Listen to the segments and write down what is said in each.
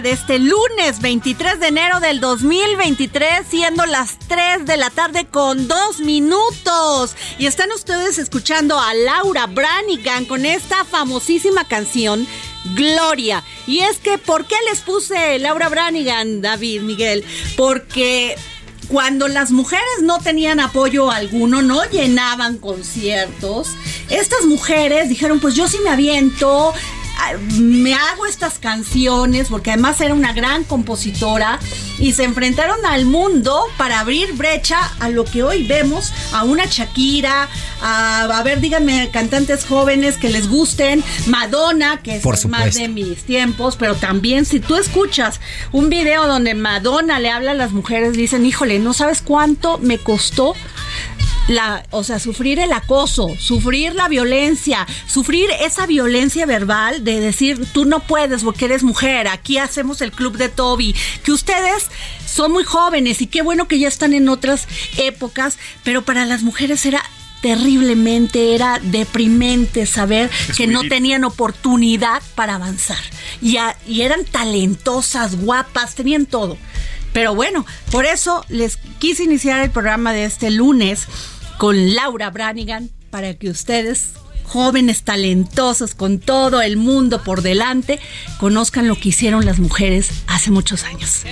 De este lunes 23 de enero del 2023, siendo las 3 de la tarde con 2 minutos. Y están ustedes escuchando a Laura Branigan con esta famosísima canción. Gloria. Y es que, ¿por qué les puse Laura Branigan, David, Miguel? Porque cuando las mujeres no tenían apoyo alguno, no llenaban conciertos, estas mujeres dijeron, pues yo sí me aviento, me hago estas canciones, porque además era una gran compositora, y se enfrentaron al mundo para abrir brecha a lo que hoy vemos, a una Shakira, a, a ver, díganme, cantantes jóvenes que les gusten, Madonna, que es Por más de mis tiempos, pero también si tú escuchas un video donde Madonna le habla a las mujeres, dicen, híjole, no sabes cuánto me costó la, o sea, sufrir el acoso, sufrir la violencia, sufrir esa violencia verbal de decir, tú no puedes porque eres mujer, aquí hacemos el club de Toby, que ustedes son muy jóvenes y qué bueno que ya están en otras épocas, pero para las mujeres era terriblemente, era deprimente saber que no tenían oportunidad para avanzar. Y, a- y eran talentosas, guapas, tenían todo. Pero bueno, por eso les quise iniciar el programa de este lunes con Laura Branigan para que ustedes, jóvenes talentosos con todo el mundo por delante, conozcan lo que hicieron las mujeres hace muchos años.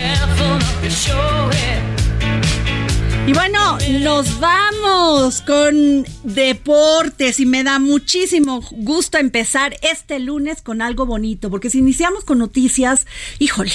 Y bueno, nos vamos con deportes y me da muchísimo gusto empezar este lunes con algo bonito, porque si iniciamos con noticias, híjole,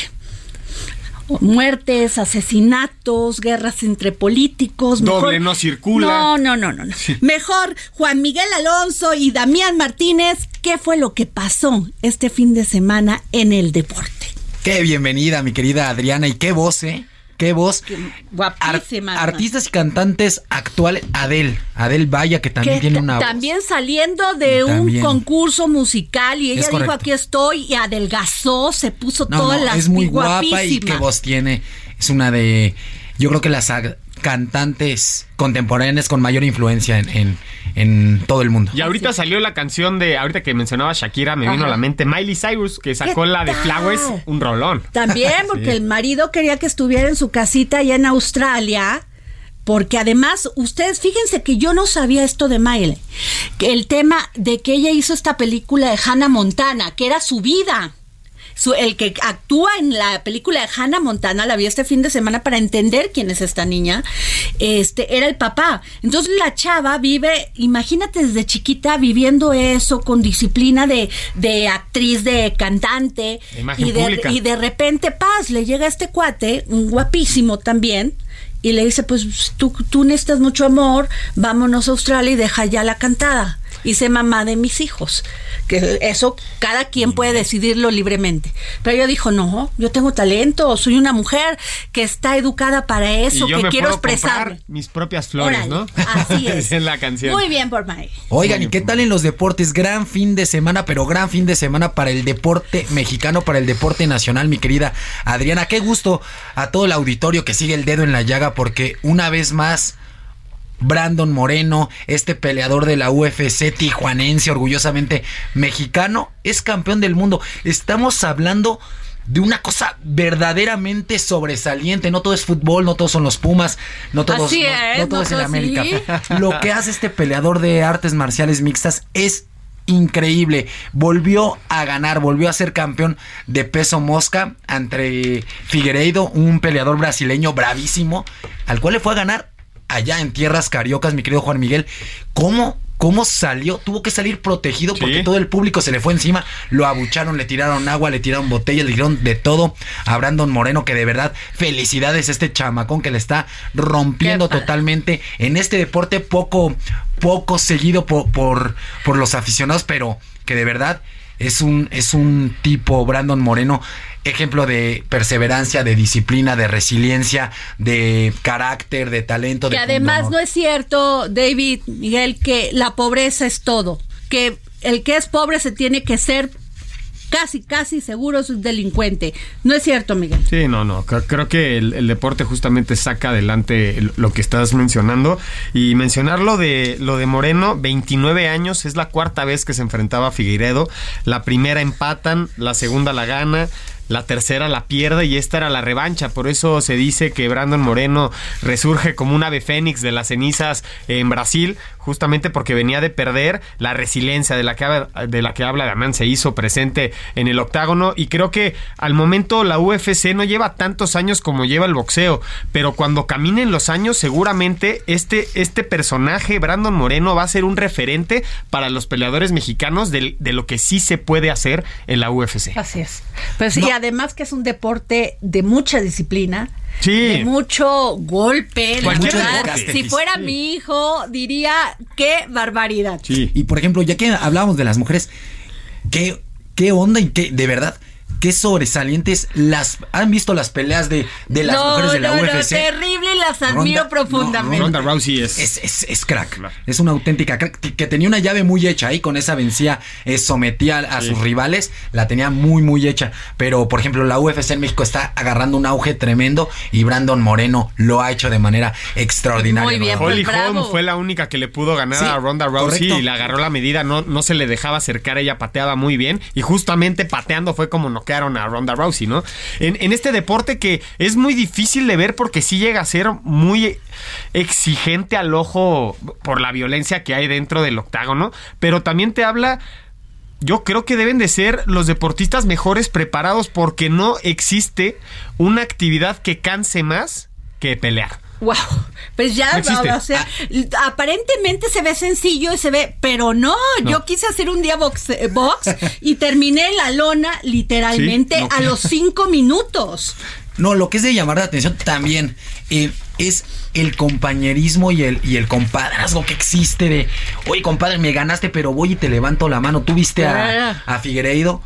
muertes, asesinatos, guerras entre políticos. Doble no circula. No, no, no, no. no. Mejor Juan Miguel Alonso y Damián Martínez, ¿qué fue lo que pasó este fin de semana en el deporte? Qué bienvenida, mi querida Adriana, y qué voz, ¿eh? Qué voz. Guapísima. Ar- artistas y cantantes actuales, Adel, Adel Vaya, que también que tiene una voz. también saliendo de También. un concurso musical y ella dijo aquí estoy y adelgazó, se puso No, todas no, las es muy guapa y qué voz tiene. Es una de, yo creo que las cantantes contemporáneas con mayor influencia en, en, en todo el mundo. Y ahorita salió la canción de, ahorita que mencionaba Shakira, me vino a la mente Miley Cyrus, que sacó ¿Qué la de tal? Flowers, un rolón. También porque Sí. el marido quería que estuviera en su casita allá en Australia porque además, ustedes fíjense que yo no sabía esto de Miley, que el tema de que ella hizo esta película de Hannah Montana, que era su vida. Su- el que actúa en la película de Hannah Montana, la vi este fin de semana para entender quién es esta niña, este, era el papá. Entonces la chava vive, imagínate desde chiquita viviendo eso con disciplina de, de actriz, de cantante, y de, y de repente, paz, le llega este cuate, un guapísimo también, y le dice, pues tú, tú necesitas mucho amor, vámonos a Australia y deja ya la cantada. Y sé mamá de mis hijos. Que eso cada quien puede decidirlo libremente. Pero ella dijo, no, yo tengo talento, soy una mujer que está educada para eso, y yo que me quiero puedo expresar. mis propias flores, ¿no? Así es. En la canción. Muy bien por May. Oigan, ¿y qué tal en los deportes? Gran fin de semana, pero gran fin de semana para el deporte mexicano, para el deporte nacional, mi querida Adriana. Qué gusto a todo el auditorio que sigue el dedo en la llaga, porque una vez más. Brandon Moreno, este peleador de la UFC tijuanense, orgullosamente mexicano, es campeón del mundo. Estamos hablando de una cosa verdaderamente sobresaliente. No todo es fútbol, no todos son los Pumas, no todos, Así no- es, no todo es todo América. sí. Lo que hace este peleador de artes marciales mixtas es increíble. Volvió a ganar, volvió a ser campeón de peso mosca ante Figueiredo, un peleador brasileño bravísimo, al cual le fue a ganar allá en tierras cariocas, mi querido Juan Miguel. ¿Cómo? ¿Cómo salió? Tuvo que salir protegido porque Sí. todo el público se le fue encima. Lo abucharon, le tiraron agua, le tiraron botellas, le tiraron de todo a Brandon Moreno, que de verdad, felicidades a este chamacón que le está rompiendo totalmente en este deporte poco, poco seguido por, por, por los aficionados, pero que de verdad es un, es un tipo, Brandon Moreno, ejemplo de perseverancia, de disciplina, de resiliencia, de carácter, de talento. Que de además no es cierto, David, Miguel, que la pobreza es todo. Que el que es pobre se tiene que ser casi, casi seguro es un delincuente. No es cierto, Miguel. Sí, no, no. Creo, que el, deporte justamente saca adelante el- lo que estás mencionando. Y mencionar lo de, lo de Moreno, 29 años, es la cuarta vez que se enfrentaba a Figueiredo. La primera empatan, la segunda la gana. La tercera la pierde y esta era la revancha. Por eso se dice que Brandon Moreno resurge como un ave fénix de las cenizas en Brasil, justamente porque venía de perder la resiliencia de la que, habla- de la que habla Damián se hizo presente en el octágono. Y creo que al momento la UFC no lleva tantos años como lleva el boxeo, pero cuando caminen los años, seguramente este, este personaje, Brandon Moreno, va a ser un referente para los peleadores mexicanos de, lo que sí se puede hacer en la UFC. Así es. Pues sí, además que es un deporte de mucha disciplina. Sí. De mucho golpe. de deporte. Si fuera Sí. mi hijo, diría qué barbaridad. Sí. Y por ejemplo, ya que hablábamos de las mujeres, ¿qué, qué onda y qué, de verdad, qué sobresalientes las. ¿Han visto las peleas de, de las no, mujeres de la no, no, UFC? terrible y las admiro Ronda- profundamente. no, Ronda Rousey es... Es, es, es crack. Es una auténtica crack. Que- Que tenía una llave muy hecha ahí. Con esa vencía, eh, sometía a, a sus rivales. La tenía muy, muy hecha. Pero, por ejemplo, la UFC en México está agarrando un auge tremendo. Y Brandon Moreno lo ha hecho de manera extraordinaria. Muy bien, ¿no? Holly Pues bravo. Holm fue la única que le pudo ganar Sí, a Ronda Rousey correcto. y le agarró la medida, no, no se le dejaba acercar, ella pateaba muy bien y justamente pateando fue como a Ronda Rousey, ¿no? En este deporte que es muy difícil de ver porque sí llega a ser muy exigente al ojo por la violencia que hay dentro del octágono, pero también te habla yo creo que deben de ser los deportistas mejores preparados porque no existe una actividad que canse más que pelear. Wow, pues ya, No o sea, aparentemente se ve sencillo y se ve, pero no, No. yo quise hacer un día box, eh, box y terminé en la lona literalmente Sí, no. a los cinco minutos. No, lo que es de llamar la atención también eh, es el compañerismo y el, y el compadrazgo que existe de, oye, compadre, me ganaste, pero voy y te levanto la mano. Tú viste a, a Figueiredo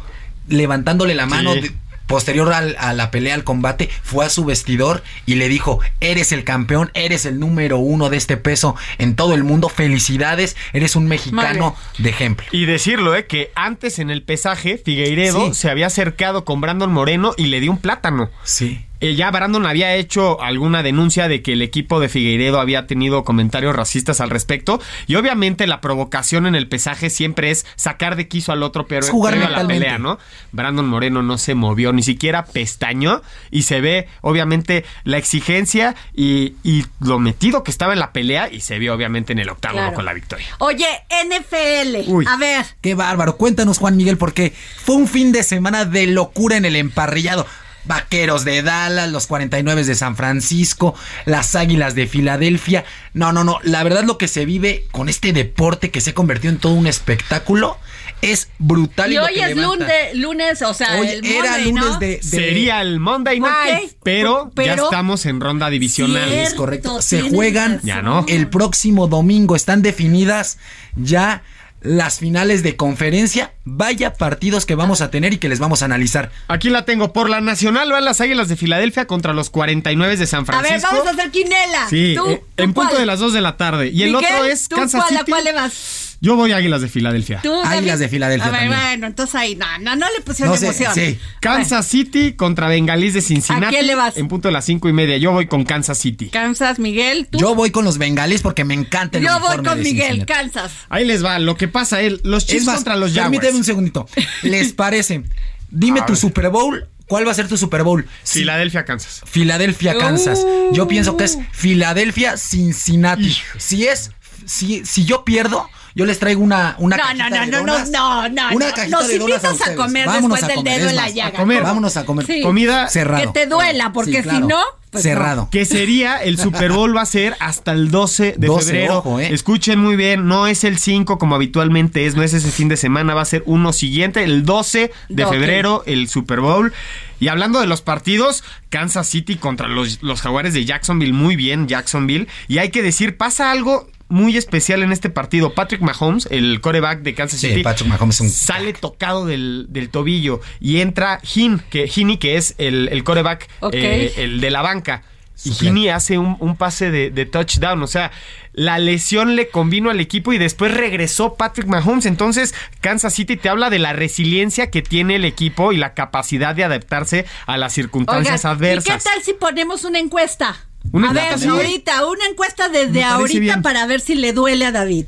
levantándole la mano. Sí. Posterior al- a la pelea, al combate, fue a su vestidor y le dijo, eres el campeón, eres el número uno de este peso en todo el mundo, felicidades, eres un mexicano de ejemplo. Y decirlo, ¿eh? Que antes en el pesaje, Figueiredo Sí. se había acercado con Brandon Moreno y le dio un plátano. Sí. Eh, ya Brandon había hecho alguna denuncia de que el equipo de Figueiredo había tenido comentarios racistas al respecto. Y obviamente la provocación en el pesaje siempre es sacar de quiso al otro, pero Es jugar a la pelea, ¿no? Brandon Moreno no se movió, ni siquiera pestañó. Y se ve, obviamente, la exigencia y, y lo metido que estaba en la pelea. Y se vio, obviamente, en el octágono Claro. con la victoria. Oye, NFL. Uy. A ver. Qué bárbaro. Cuéntanos, Juan Miguel, porque fue un fin de semana de locura en el emparrillado. Vaqueros de Dallas, los 49 de San Francisco, las Águilas de Filadelfia. No, no, no. La verdad lo que se vive con este deporte que se ha convertido en todo un espectáculo es brutal. Y lo hoy que es levanta. lunes, lunes, o sea, Hoy el era Monday, lunes ¿no? de, de- Sería el Monday Night, pero, ya estamos en ronda divisional. Cierto. Es correcto. Se juegan. Ya no. el próximo domingo. Están definidas ya las finales de conferencia. Vaya partidos que vamos a tener y que les vamos a analizar. Aquí la tengo. Por la nacional van las Águilas de Filadelfia contra los 49 de San A Francisco. ver, vamos a hacer quinela. Sí, ¿Tú, eh, tú en punto de las 2 de la tarde. Y el otro es ¿tú Kansas cuál, City. ¿A cuál le vas? Yo voy a Águilas de Filadelfia. ¿Tú, Águilas de Filadelfia A ver, también. bueno, entonces ahí, no, no, no le pusieron No sé, emoción. sí. Kansas City contra Bengalís de Cincinnati. ¿A quién le vas? En punto de las 5 y media. Yo voy con Kansas City. Kansas, Miguel, tú. Yo voy con los bengalíes porque me encanta el Yo voy con de Miguel, Cincinnati. Kansas. Ahí les va. Lo que pasa es los Chiefs Es más, contra los Jaguars. permíteme un segundito. ¿Les parece? Dime tu. Super Bowl. ¿Cuál va a ser tu Super Bowl? Filadelfia, Kansas. Filadelfia, Kansas. Uh. Yo pienso que es Filadelfia, Cincinnati. Si es, si, si yo pierdo, yo les traigo una, una No, cajita no, no, de no, no, no, no, Una no. cajita Nos de donas invitas a ustedes. comer Vámonos después a del dedo en la llaga. a comer. Vámonos a comer. Sí. Comida Cerrado. Que te duela, porque Sí, claro. si no, pues Cerrado. Que sería el Super Bowl va a ser hasta el 12 de 12, febrero. ojo, eh. Escuchen muy bien, no es el 5 como habitualmente es, no es ese fin de semana, va a ser uno siguiente, el 12 de febrero, el Super Bowl. Y hablando de los partidos, Kansas City contra los, los Jaguares de Jacksonville, muy bien Jacksonville. Y hay que decir, pasa algo muy especial en este partido. Patrick Mahomes, el coreback de Kansas Sí, City, Patrick Mahomes un sale tocado del, del tobillo y entra Hin, que, Heaney, que es el, el coreback, eh, el de la banca. Y. Heaney hace un, un pase de, de touchdown. O sea, la lesión le convino al equipo y después regresó Patrick Mahomes. Entonces, Kansas City te habla de la resiliencia que tiene el equipo y la capacidad de adaptarse a las circunstancias Oigan, ¿y adversas. qué tal si ponemos una encuesta? Una a ver, ahorita, una encuesta desde ahorita bien. para ver si le duele a David.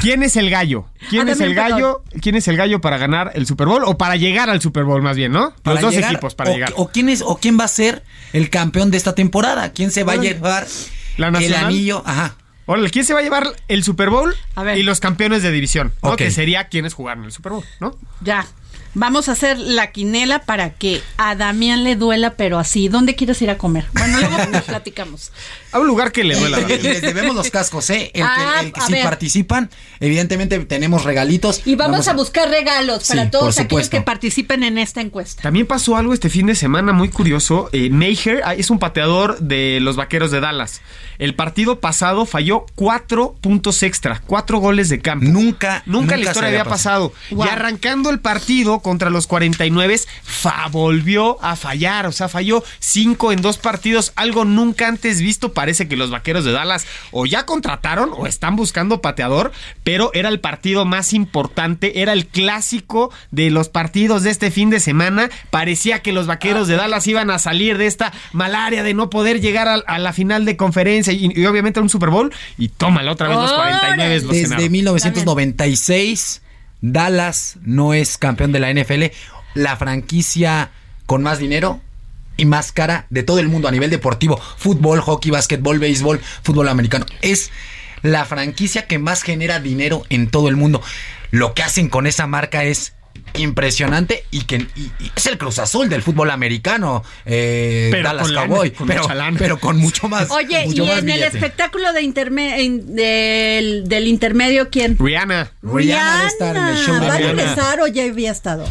¿Quién es el gallo? ¿Quién Ah, es el gallo? ¿Quién es el gallo para ganar el Super Bowl o para llegar al Super Bowl más bien, ¿no? Para Los dos llegar, equipos para o, llegar. O quién, es, o quién va a ser el campeón de esta temporada. ¿Quién se va a llevar ¿La el anillo? Ajá. Órale, ¿quién se va a llevar el Super Bowl? A ver. Y los campeones de división, ¿no? Ok. Que sería quienes jugaron el Super Bowl, ¿no? Ya. Vamos a hacer la quinela para que a Damián le duela, pero así. ¿Dónde quieres ir a comer? Bueno, luego platicamos. A un lugar que le duela. Y David. les debemos los cascos, ¿eh? El que- Ah, el que a si ver. participan, evidentemente tenemos regalitos. Y vamos, a buscar regalos para todos aquellos que participen en esta encuesta. También pasó algo este fin de semana muy curioso. Eh, ah, es un pateador de los Vaqueros de Dallas. El partido pasado falló cuatro puntos extra, cuatro goles de campo. Nunca, Nunca, en la historia había pasado. Wow. Y arrancando el partido contra los 49, fa, volvió a fallar. O sea, falló cinco en dos partidos. Algo nunca antes visto. Parece que los vaqueros de Dallas o ya contrataron o están buscando pateador. Pero era el partido más importante. Era el clásico de los partidos de este fin de semana. Parecía que los vaqueros de Dallas iban a salir de esta malaria de no poder llegar a, a la final de conferencia y, y obviamente a un Super Bowl. Y tómala otra vez los 49 los Desde cenaron. 1996, Dallas no es campeón de la NFL. La franquicia con más dinero y más cara de todo el mundo a nivel deportivo. Fútbol, hockey, básquetbol, béisbol, fútbol americano. Es la franquicia que más genera dinero en todo el mundo. Lo que hacen con esa marca es impresionante y que y- y es el Cruz Azul del fútbol americano eh, Pero Dallas con lana, Cowboy con pero, mucha lana. pero con mucho más Oye, mucho y más en el espectáculo de interme- en- del, del intermedio, ¿quién? Rihanna. Rihanna va a estar en el show de ¿Va a Rihanna. regresar o ya había estado?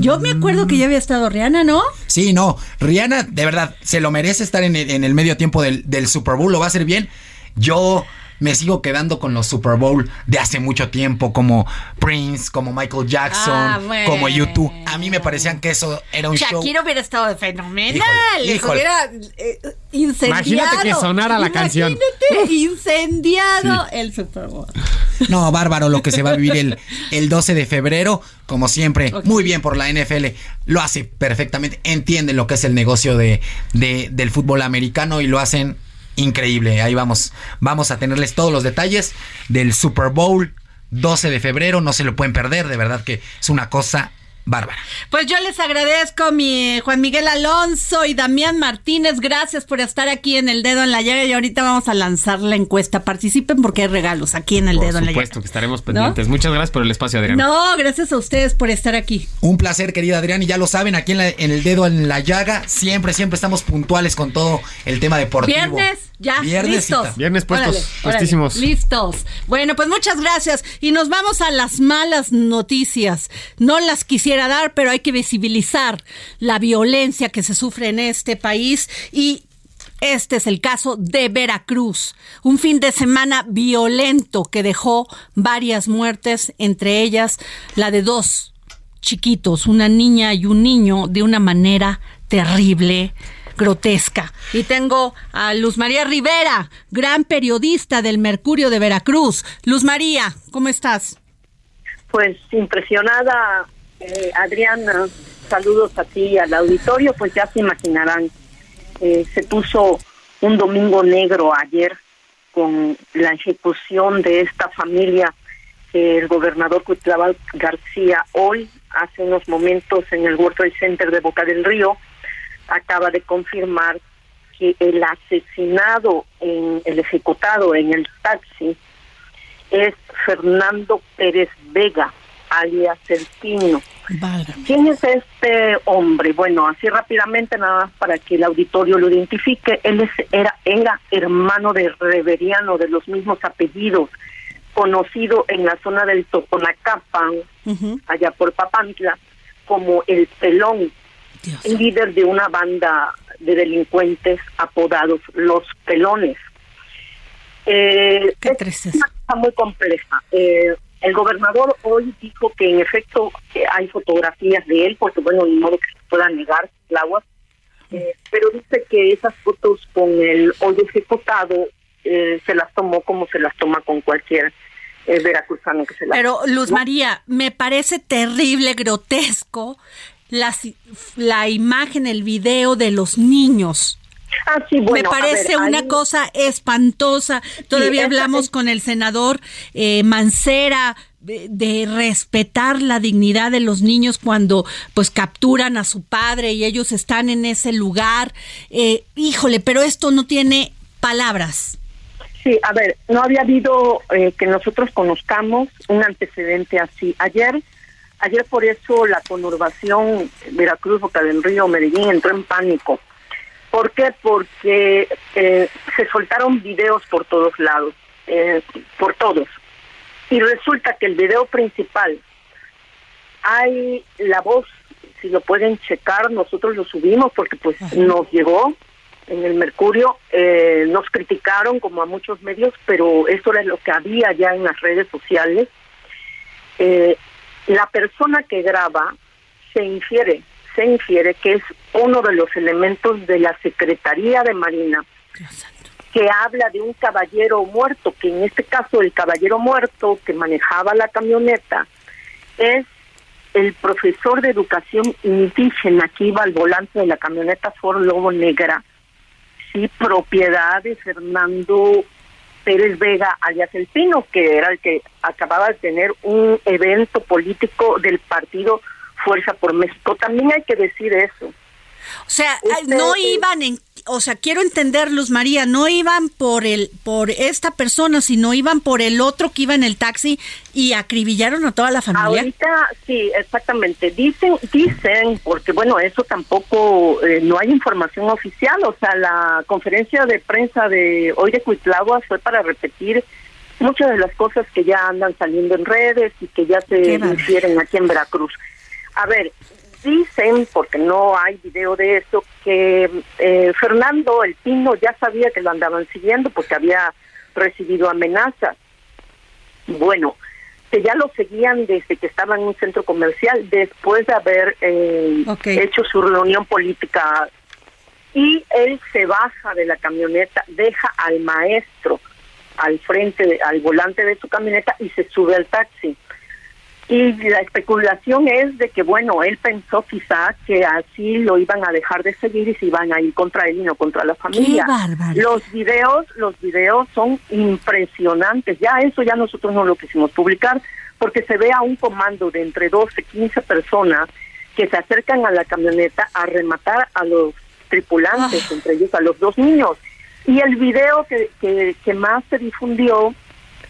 Yo me acuerdo que ya había estado Rihanna, ¿no? Sí, no. Rihanna, de verdad, se lo merece estar en el, en el medio tiempo del, del Super Bowl. Lo va a hacer bien. Yo me sigo quedando con los Super Bowl de hace mucho tiempo, como Prince, como Michael Jackson, Ah, bueno. como YouTube. A mí me parecían que eso era un show. Shakira hubiera estado fenomenal. Híjole, hubiera eh, incendiado. Imagínate que sonara la canción. Imagínate, incendiado el Super Bowl. No, bárbaro lo que se va a vivir el, el 12 de febrero. Como siempre, muy bien por la NFL. Lo hace perfectamente. Entienden lo que es el negocio de, de- del fútbol americano y lo hacen increíble. Ahí vamos. Vamos a tenerles todos los detalles del Super Bowl 12 de febrero. No se lo pueden perder. De verdad que es una cosa bárbara. Pues yo les agradezco, mi Juan Miguel Alonso y Damián Martínez. Gracias por estar aquí en El Dedo en la Llaga. Y ahorita vamos a lanzar la encuesta. Participen porque hay regalos aquí en El Por Dedo en la supuesto Llaga. que estaremos pendientes. Muchas gracias por el espacio, Adrián. No, gracias a ustedes por estar aquí. Un placer, querida Adrián, y ya lo saben, aquí en, la- en el dedo en la llaga, siempre, siempre estamos puntuales con todo el tema deportivo. Viernes, ya, Viernesita. listos. Viernes puestos, Órale, listos. Bueno, pues muchas gracias. Y nos vamos a las malas noticias. No las quisiera dar, pero hay que visibilizar la violencia que se sufre en este país y este es el caso de Veracruz, un fin de semana violento que dejó varias muertes, entre ellas la de dos chiquitos, una niña y un niño, de una manera terrible, grotesca. Y tengo a Luz María Rivera, gran periodista del Mercurio de Veracruz. Luz María, ¿cómo estás? Pues impresionada, eh, Adriana, saludos a ti y al auditorio, pues ya se imaginarán, eh, se puso un domingo negro ayer con la ejecución de esta familia el gobernador Cuitlava García hoy, hace unos momentos en el World Trade Center de Boca del Río, acaba de confirmar que el asesinado, en el ejecutado en el taxi, es Fernando Pérez Vega, alias El Pino. ¿Quién es este hombre? Bueno, así rápidamente, nada más para que el auditorio lo identifique. Él es, era, era hermano de Reveriano, de los mismos apellidos, conocido en la zona del Totonacapan, allá por Papantla, como el Pelón, el líder de una banda de delincuentes apodados Los Pelones. Eh, es una cosa muy compleja. Eh, el gobernador hoy dijo que en efecto eh, hay fotografías de él, porque bueno, ni modo que se pueda negar, Laguas, eh, pero dice que esas fotos con el hoy ejecutado eh, se las tomó como se las toma con cualquier veracruzano que se las Pero Luz María, me parece terrible, grotesco la, la imagen, el video de los niños. Ah, sí, bueno, me parece ver, una ahí- cosa espantosa. Todavía hablamos es- con el senador eh, Mancera de, de respetar la dignidad de los niños cuando pues capturan a su padre y ellos están en ese lugar. Eh, híjole, pero esto no tiene palabras. Sí, a ver, no había habido eh, que nosotros conozcamos un antecedente así. Ayer, ayer por eso la conurbación Veracruz, Boca del Río, Medellín entró en pánico. ¿Por qué? Porque eh, se soltaron videos por todos lados, eh, por todos. Y resulta que el video principal, hay la voz, si lo pueden checar, nosotros lo subimos porque pues nos llegó en el Mercurio, eh, nos criticaron como a muchos medios, pero eso era lo que había ya en las redes sociales. Eh, la persona que graba se infiere, se infiere que es uno de los elementos de la Secretaría de Marina que habla de un caballero muerto, que en este caso el caballero muerto que manejaba la camioneta es el profesor de educación indígena que iba al volante de la camioneta Ford Lobo Negra, sí, propiedad de Fernando Pérez Vega, alias El Pino, que era el que acababa de tener un evento político del partido Fuerza por México. También hay que decir eso. O sea, no iban en, o sea, quiero entender, Luz María, no iban por el, por esta persona, sino iban por el otro que iba en el taxi y acribillaron a toda la familia. Ahorita sí, exactamente. Dicen, dicen, porque bueno, eso tampoco, eh, no hay información oficial. O sea, la conferencia de prensa de hoy de Cuitlagua fue para repetir muchas de las cosas que ya andan saliendo en redes y que ya se infieren aquí en Veracruz. A ver, dicen, porque no hay video de eso, que eh, Fernando El Pino ya sabía que lo andaban siguiendo porque había recibido amenazas. Bueno, que ya lo seguían desde que estaba en un centro comercial, después de haber eh, hecho su reunión política. Y él se baja de la camioneta, deja al maestro al frente, al volante de su camioneta y se sube al taxi. Y la especulación es de que, bueno, él pensó quizá que así lo iban a dejar de seguir y se iban a ir contra él y no contra la familia. bárbaro! Los videos, los videos son impresionantes. Ya eso ya nosotros no lo quisimos publicar porque se ve a un comando de entre 12 y 15 personas que se acercan a la camioneta a rematar a los tripulantes, Ah. entre ellos a los dos niños. Y el video que, que, que más se difundió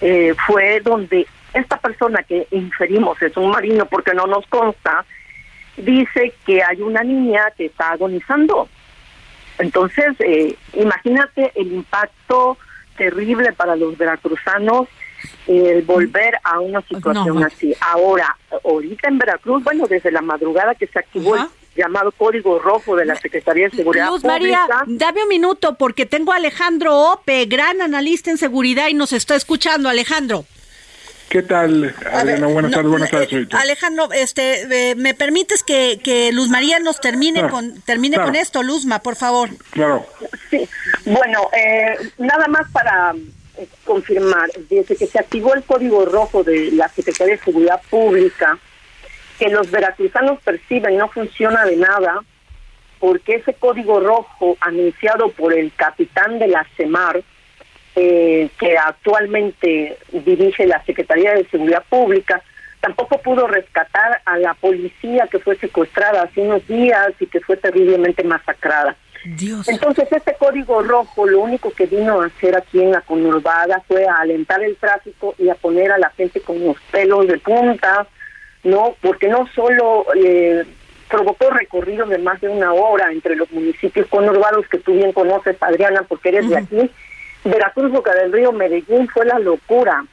eh, fue donde esta persona que inferimos es un marino porque no nos consta, dice que hay una niña que está agonizando. Entonces, eh, imagínate el impacto terrible para los veracruzanos el volver a una situación No. así. Ahora, ahorita en Veracruz, bueno, desde la madrugada que se activó el llamado Código Rojo de la Secretaría de Seguridad Luz María, dame un minuto porque tengo a Alejandro Ope, gran analista en seguridad y nos está escuchando, Alejandro. ¿Qué tal, A ver, Adriana? Buenas no, tardes, buenas eh, tardes. ahorita. Alejandro, este, eh, ¿me permites que, que Luz María nos termine Claro, con termine claro. con esto, Luzma, por favor? Claro. Sí, bueno, eh, nada más para eh, confirmar, desde que se activó el código rojo de la Secretaría de Seguridad Pública, que los veracruzanos perciben no funciona de nada, porque ese código rojo anunciado por el capitán de la CEMAR, eh, que actualmente dirige la Secretaría de Seguridad Pública, tampoco pudo rescatar a la policía que fue secuestrada hace unos días y que fue terriblemente masacrada. Dios. Entonces, este código rojo lo único que vino a hacer aquí en la conurbada fue a alentar el tráfico y a poner a la gente con los pelos de punta, ¿no? Porque no solo eh, provocó recorridos de más de una hora entre los municipios conurbados que tú bien conoces, Adriana, porque eres de aquí. Veracruz, Boca del Río, Medellín fue la locura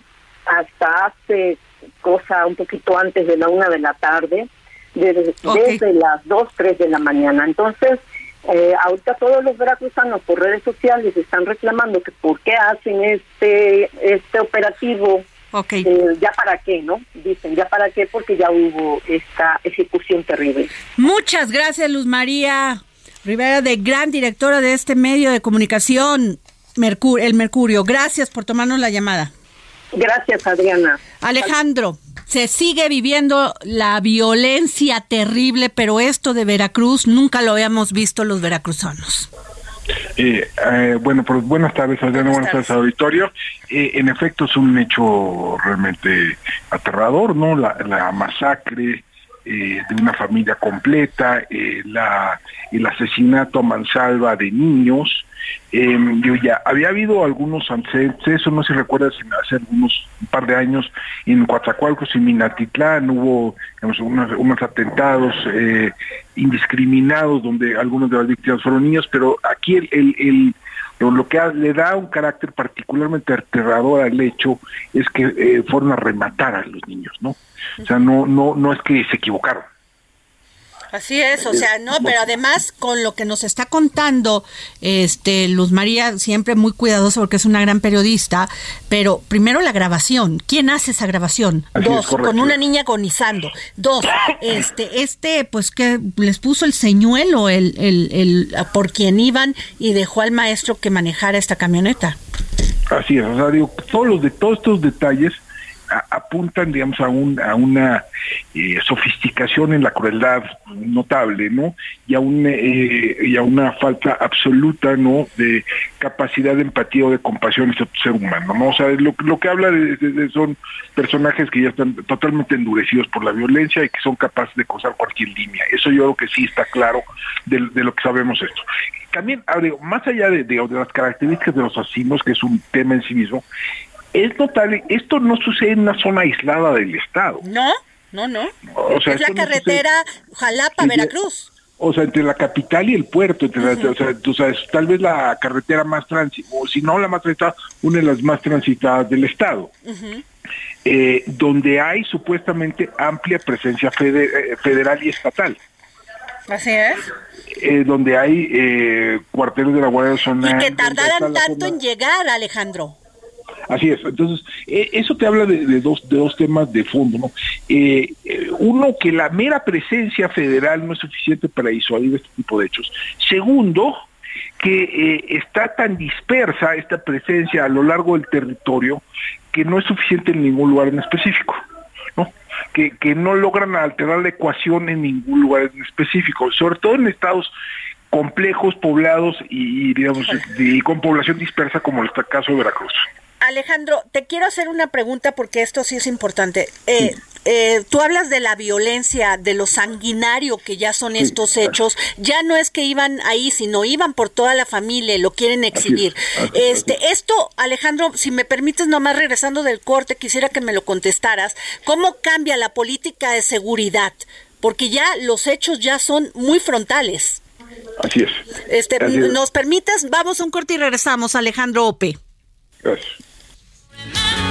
hasta hace cosa un poquito antes de la una de la tarde, desde, desde las dos, tres de la mañana. Entonces, eh, ahorita todos los veracruzanos por redes sociales están reclamando que por qué hacen este este operativo, Ok. eh, ya para qué, ¿no? Dicen, ya para qué, porque ya hubo esta ejecución terrible. Muchas gracias, Luz María Rivera, de gran directora de este medio de comunicación, Mercur El Mercurio. Gracias por tomarnos la llamada. Gracias, Adriana. Alejandro, se sigue viviendo la violencia terrible, pero esto de Veracruz nunca lo habíamos visto los veracruzanos. Eh, eh, bueno, pues buenas tardes, Adriana, Buenas buenas, tardes. tardes, auditorio. Eh, en efecto, es un hecho realmente aterrador, ¿no? La, la masacre eh, de una familia completa, eh, la, el asesinato a mansalva de niños. Eh, yo ya había habido algunos antecedentes, eso no se recuerda hace algunos un par de años en Coatzacoalcos y Minatitlán hubo unos, unos atentados eh, indiscriminados donde algunos de las víctimas fueron niños, pero aquí el, el, lo, que le da un carácter particularmente aterrador al hecho es que eh, fueron a rematar a los niños, ¿no? O sea, no, no, no es que se equivocaron. Así es, o sea, no, pero además con lo que nos está contando este Luz María, siempre muy cuidadosa porque es una gran periodista, pero primero la grabación, ¿quién hace esa grabación? Así Dos, con una niña agonizando. Dos, este, este, pues que les puso el señuelo el, el, el, por quien iban y dejó al maestro que manejara esta camioneta. Así es, o sea, digo, todos los de todos estos detalles apuntan, digamos, a, un, a una eh, sofisticación en la crueldad notable, ¿no? Y a, un, eh, y a una falta absoluta, ¿no? De capacidad de empatía o de compasión hacia otro ser humano, ¿no? O sea, lo, lo que habla de, son personajes que ya están totalmente endurecidos por la violencia y que son capaces de cruzar cualquier línea. Eso yo creo que sí está claro de, lo que sabemos esto. También, más allá de, de- de las características de los asesinos, que es un tema en sí mismo, es notable, esto no sucede en una zona aislada del Estado. ¿No? No, no. O sea, es la no carretera Jalapa, Sí, Veracruz. O sea, entre la capital y el puerto, entre la- o sea, tú sabes, tal vez la carretera más transitada, o si no la más transitada, una de las más transitadas del Estado. Eh, donde hay supuestamente amplia presencia fede- eh, federal y estatal. Así es. eh, donde hay eh, cuarteles de la Guardia Y Nacional. que donde está tardaran tanto zona- en llegar, Alejandro. Así es. Entonces, eh, eso te habla de, de dos, de dos temas de fondo, ¿no? Eh, eh, uno, que la mera presencia federal no es suficiente para disuadir este tipo de hechos. Segundo, que eh, está tan dispersa esta presencia a lo largo del territorio que no es suficiente en ningún lugar en específico. ¿no? Que, que no logran alterar la ecuación en ningún lugar en específico, sobre todo en estados complejos, poblados y, y, digamos y con población dispersa como el caso de Veracruz. Alejandro, te quiero hacer una pregunta porque esto sí es importante. Eh, eh, tú hablas de la violencia, de lo sanguinario que ya son estos hechos. Ya no es que iban ahí, sino iban por toda la familia, lo quieren exhibir. este, esto, Alejandro, si me permites, nomás regresando del corte, quisiera que me lo contestaras. ¿Cómo cambia la política de seguridad? Porque ya los hechos ya son muy frontales. Así es. Este, Así es. ¿Nos permites? Vamos a un corte y regresamos, Alejandro Ope. Gracias.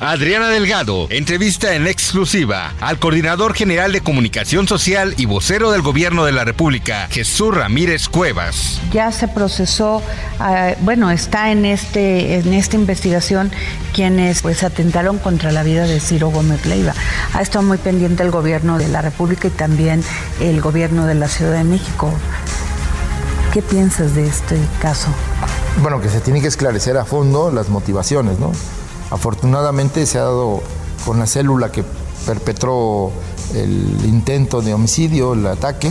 Adriana Delgado entrevista en exclusiva al coordinador general de comunicación social y vocero del gobierno de la República, Jesús Ramírez Cuevas. Ya se procesó, ah, bueno, está en este en esta investigación quienes pues atentaron contra la vida de Ciro Gómez Leiva. Ha estado muy pendiente el gobierno de la República y también el gobierno de la Ciudad de México. ¿Qué piensas de este caso? Bueno, que se tiene que esclarecer a fondo las motivaciones, ¿no? Afortunadamente se ha dado con la célula que perpetró el intento de homicidio, el ataque,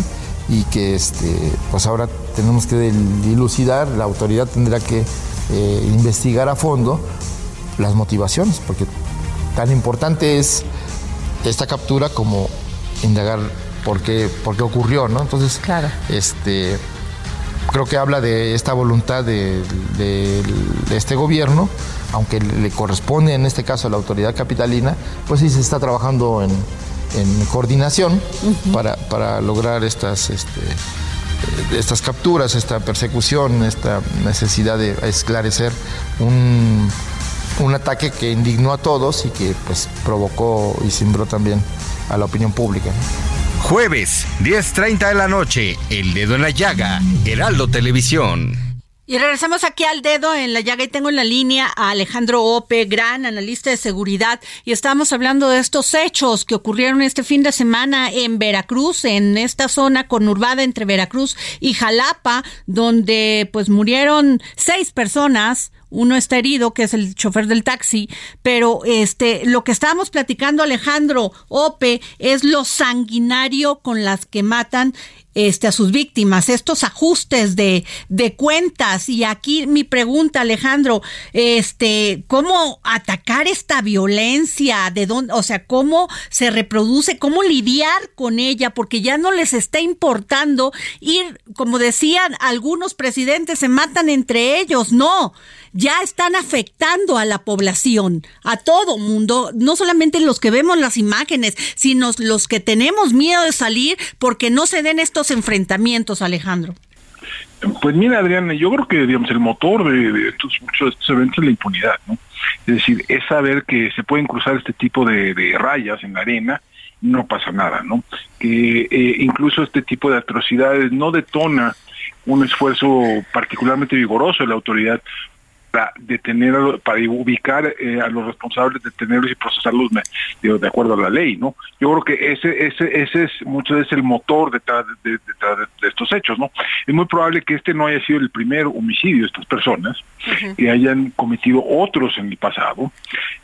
y que este, pues ahora tenemos que dilucidar, la autoridad tendrá que eh, investigar a fondo las motivaciones, porque tan importante es esta captura como indagar por qué, por qué ocurrió, ¿no? Entonces, Claro. este, creo que habla de esta voluntad de, de- de este gobierno, aunque le corresponde en este caso a la autoridad capitalina, pues sí se está trabajando en, en coordinación para, para lograr estas, este, estas capturas, esta persecución, esta necesidad de esclarecer un, un ataque que indignó a todos y que pues provocó y cimbró también a la opinión pública. Jueves, 10.30 de la noche, El Dedo en la Llaga, Heraldo Televisión. Y regresamos aquí al dedo en la llaga y tengo en la línea a Alejandro Ope, gran analista de seguridad, y estamos hablando de estos hechos que ocurrieron este fin de semana en Veracruz, en esta zona conurbada entre Veracruz y Jalapa, donde pues murieron seis personas. Uno está herido, que es el chofer del taxi, pero este, lo que estábamos platicando Alejandro Ope es lo sanguinario con las que matan este, a sus víctimas, estos ajustes de, de cuentas. Y aquí mi pregunta, Alejandro, este, ¿cómo atacar esta violencia? ¿De dónde, o sea, cómo se reproduce? ¿Cómo lidiar con ella? Porque ya no les está importando ir, como decían algunos presidentes, se matan entre ellos. No, ya están afectando a la población, a todo mundo, no solamente los que vemos las imágenes, sino los que tenemos miedo de salir porque no se den estos enfrentamientos, Alejandro. Pues mira, Adriana, yo creo que digamos el motor de, estos muchos de estos eventos es la impunidad, ¿no? Es decir, es saber que se pueden cruzar este tipo de, de rayas en la arena no pasa nada, ¿no? Que eh, incluso este tipo de atrocidades no detona un esfuerzo particularmente vigoroso de la autoridad para detener, para ubicar eh, a los responsables, detenerlos y procesarlos de, de acuerdo a la ley, ¿no? Yo creo que ese, ese, ese es muchas veces el motor detrás de, de- detrás de- estos hechos, ¿no? Es muy probable que este no haya sido el primer homicidio de estas personas, que hayan cometido otros en el pasado,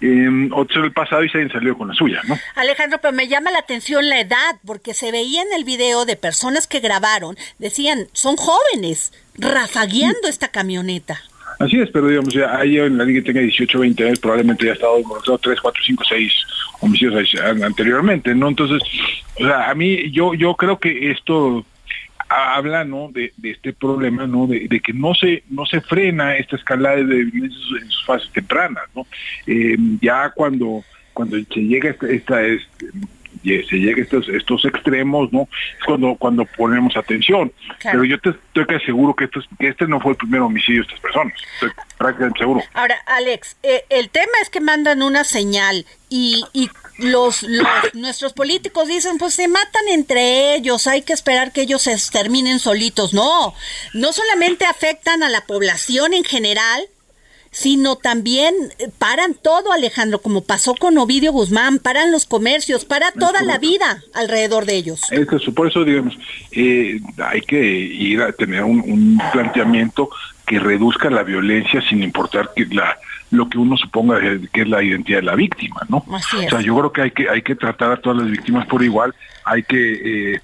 eh, otros en el pasado y se hayan salido con la suya, ¿no? Alejandro, pero me llama la atención la edad, porque se veía en el video de personas que grabaron, decían, son jóvenes, rafagueando esta camioneta. Así es, pero digamos, ya en alguien que tenga 18 20 años, probablemente haya estado involucrado 3, 4, 5, 6 homicidios anteriormente, ¿no? Entonces, o sea, a mí, yo yo creo que esto habla, ¿no? De, de este problema, ¿no? De, que no se no se frena esta escalada de violencia en sus- fases tempranas, ¿no? Eh, ya cuando cuando se llega esta, esta este, se llega a estos estos extremos, ¿no? Es cuando cuando ponemos atención. Claro. Pero yo te estoy casi seguro que, esto es- que este no fue el primer homicidio de estas personas. Estoy prácticamente seguro. Ahora, Alex, eh, el tema es que mandan una señal y, y los, los- nuestros políticos dicen, pues se matan entre ellos, hay que esperar que ellos se exterminen solitos. No, no solamente afectan a la población en general, sino también eh, paran todo, Alejandro, como pasó con Ovidio Guzmán, paran los comercios, para toda la vida alrededor de ellos. Esto, es- por eso, digamos, eh, hay que ir a tener un, un planteamiento que reduzca la violencia sin importar que la lo que uno suponga que es la identidad de la víctima, ¿no? Así O es. sea, yo creo que hay que hay que tratar a todas las víctimas por igual, hay que eh,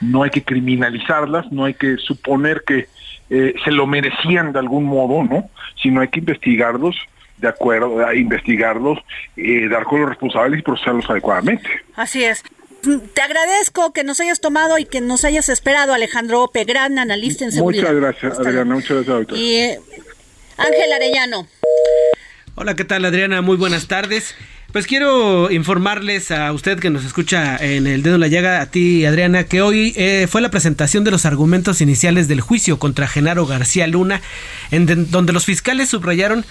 no hay que criminalizarlas, no hay que suponer que eh, se lo merecían de algún modo, ¿no? Sino hay que investigarlos de acuerdo, a investigarlos, eh, dar con los responsables y procesarlos adecuadamente. Así es. Mm, Te agradezco que nos hayas tomado y que nos hayas esperado, Alejandro Ope, gran analista en seguridad. Muchas gracias, Hasta Adriana, muchas gracias, doctor. Y eh, Ángel Arellano. Hola, ¿qué tal Adriana? Muy buenas tardes. Pues quiero informarles a usted que nos escucha en el dedo en la llaga, a ti Adriana, que hoy eh, fue la presentación de los argumentos iniciales del juicio contra Genaro García Luna, en de- donde los fiscales subrayaron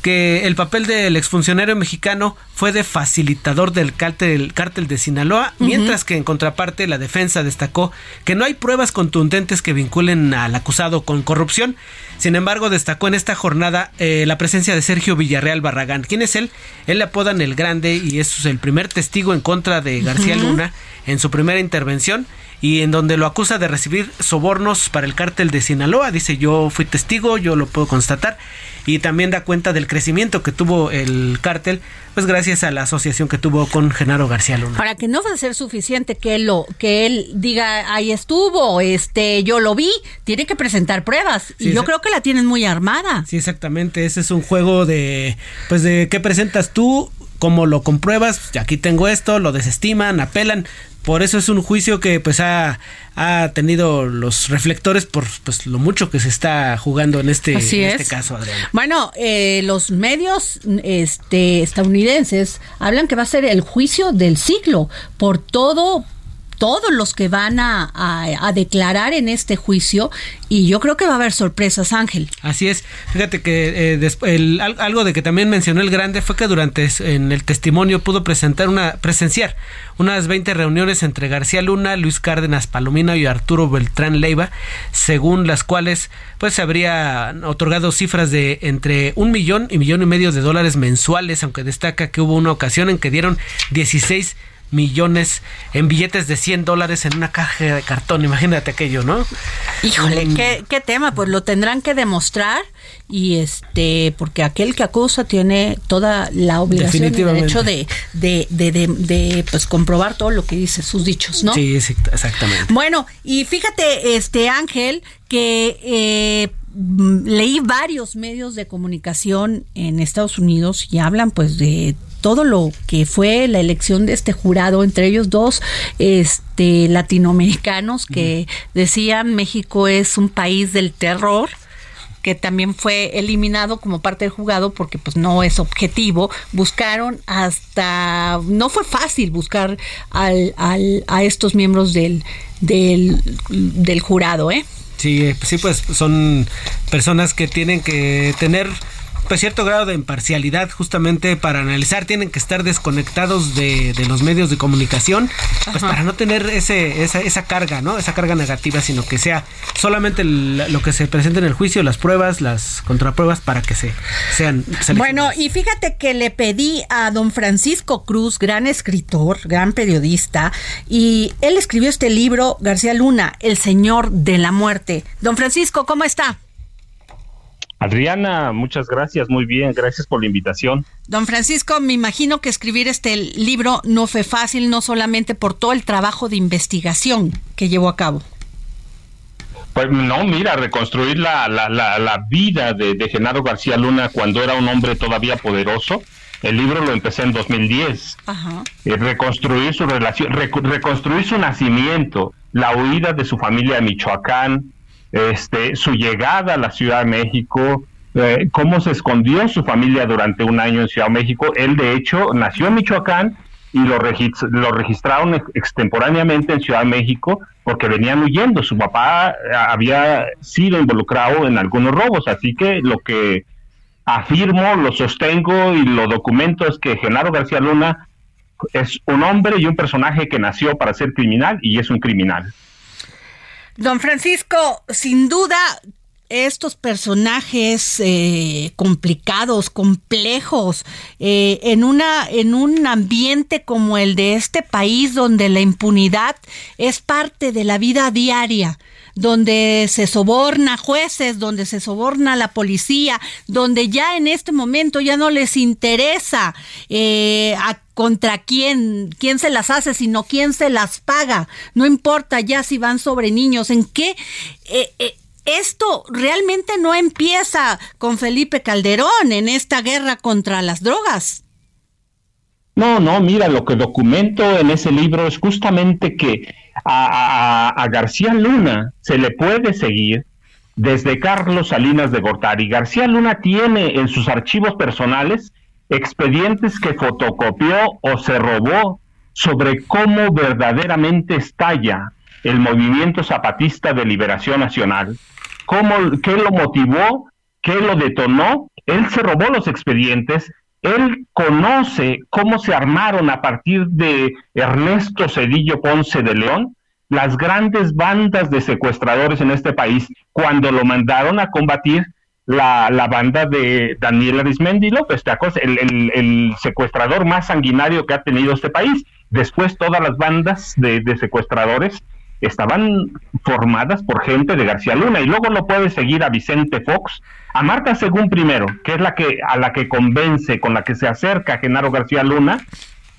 que el papel del exfuncionario mexicano fue de facilitador del cártel, cártel de Sinaloa, mientras que en contraparte la defensa destacó que no hay pruebas contundentes que vinculen al acusado con corrupción. Sin embargo, destacó en esta jornada eh, la presencia de Sergio Villarreal Barragán. ¿Quién es él? Él le apodan el Grande y es el primer testigo en contra de García. Luna en su primera intervención y en donde lo acusa de recibir sobornos para el cártel de Sinaloa. Dice yo fui testigo, yo lo puedo constatar y también da cuenta del crecimiento que tuvo el cártel, pues gracias a la asociación que tuvo con Genaro García Luna. Para que no va a ser suficiente que él lo que él diga ahí estuvo, este yo lo vi, tiene que presentar pruebas y yo creo que la tienen muy armada. Sí, exactamente. Ese es un juego de, pues, de qué presentas tú, cómo lo compruebas. Aquí tengo esto, lo desestiman, apelan. Por eso es un juicio que, pues, ha, ha tenido los reflectores por, pues, lo mucho que se está jugando en este, Así en es. este caso, Adriana. Bueno, eh, los medios este, estadounidenses hablan que va a ser el juicio del siglo por todo todos los que van a, declarar en este juicio y yo creo que va a haber sorpresas, Ángel. Así es. Fíjate que eh, el- al- algo de que también mencionó el grande fue que durante en el testimonio pudo presentar una presenciar unas 20 reuniones entre García Luna, Luis Cárdenas Palomino y Arturo Beltrán Leiva, según las cuales pues se habría otorgado cifras de entre un millón y millón y medio de dólares mensuales, aunque destaca que hubo una ocasión en que dieron 16 millones en billetes de 100 dólares en una caja de cartón. Imagínate aquello, ¿no? Híjole, Mm. ¿qué, qué tema, pues lo tendrán que demostrar y este, porque aquel que acusa tiene toda la obligación y derecho de, de, de, de, de, pues comprobar todo lo que dice sus dichos, ¿no? Sí, sí, exactamente. Bueno, y fíjate, este Ángel, que eh, mm, leí varios medios de comunicación en Estados Unidos y hablan pues de todo lo que fue la elección de este jurado, entre ellos dos este latinoamericanos que decían México es un país del terror que también fue eliminado como parte del jugado porque pues no es objetivo. Buscaron hasta, no fue fácil buscar al, al- a estos miembros del, del, del jurado, ¿eh? Sí, eh, sí, pues son personas que tienen que tener pues cierto grado de imparcialidad justamente para analizar, tienen que estar desconectados de, de los medios de comunicación, pues Ajá. para no tener ese, esa, esa carga, ¿no? Esa carga negativa, sino que sea solamente el- lo que se presenta en el juicio, las pruebas, las contrapruebas para que se sean. Bueno, y fíjate que le pedí a don Francisco Cruz, gran escritor, gran periodista, y él escribió este libro, García Luna, El Señor de la Muerte. Don Francisco, ¿cómo está? Adriana, muchas gracias, muy bien, gracias por la invitación. Don Francisco, me imagino que escribir este libro no fue fácil, no solamente por todo el trabajo de investigación que llevó a cabo. Pues no, mira, reconstruir la, la, la, la vida de, de Genaro García Luna cuando era un hombre todavía poderoso. El libro lo empecé en 2010. Ajá. Eh, reconstruir su relación, reconstruir su nacimiento, la huida de su familia a Michoacán, este, su llegada a la Ciudad de México, eh, cómo se escondió su familia durante un año en Ciudad de México. Él, de hecho, nació en Michoacán y lo, lo registraron ex- extemporáneamente en Ciudad de México porque venían huyendo. Su papá eh, había sido involucrado en algunos robos, así que lo que afirmo, lo sostengo y lo documento es que Genaro García Luna es un hombre y un personaje que nació para ser criminal y es un criminal. Don Francisco, sin duda, estos personajes eh, complicados, complejos, eh, en una, en un ambiente como el de este país, donde la impunidad es parte de la vida diaria donde se soborna jueces, donde se soborna la policía, donde ya en este momento ya no les interesa eh, a contra quién, quién se las hace, sino quién se las paga. No importa ya si van sobre niños, en qué eh, eh, esto realmente no empieza con Felipe Calderón en esta guerra contra las drogas. No, no, mira, lo que documento en ese libro es justamente que a, a- a García Luna se le puede seguir desde Carlos Salinas de Gortari. García Luna tiene en sus archivos personales expedientes que fotocopió o se robó sobre cómo verdaderamente estalla el movimiento zapatista de liberación nacional, cómo, qué lo motivó, qué lo detonó. Él se robó los expedientes, él conoce cómo se armaron a partir de Ernesto Cedillo Ponce de León las grandes bandas de secuestradores en este país cuando lo mandaron a combatir la, la banda de Daniel Arismendi López. El, secuestrador más sanguinario que ha tenido este país. Después todas las bandas de, secuestradores estaban formadas por gente de García Luna y luego lo puede seguir a Vicente Fox, a Marta Según primero, que es la que a la que convence, con la que se acerca Genaro García Luna,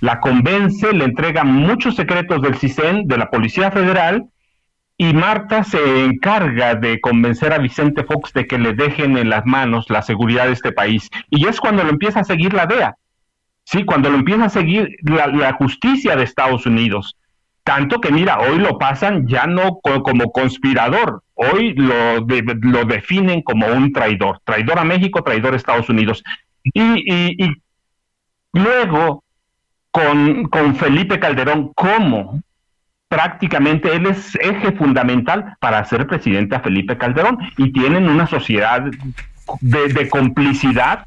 la convence, le entrega muchos secretos del CISEN, de la Policía Federal, y Marta se encarga de convencer a Vicente Fox de que le dejen en las manos la seguridad de este país. Y es cuando lo empieza a seguir la DEA. Sí, cuando lo empieza a seguir la, justicia de Estados Unidos. Tanto que, mira, hoy lo pasan ya no co- como conspirador, hoy lo, de- lo definen como un traidor. Traidor a México, traidor a Estados Unidos. Y, y- y luego, con, con Felipe Calderón, ¿cómo? Prácticamente él es eje fundamental para hacer presidente a Felipe Calderón y tienen una sociedad de, de complicidad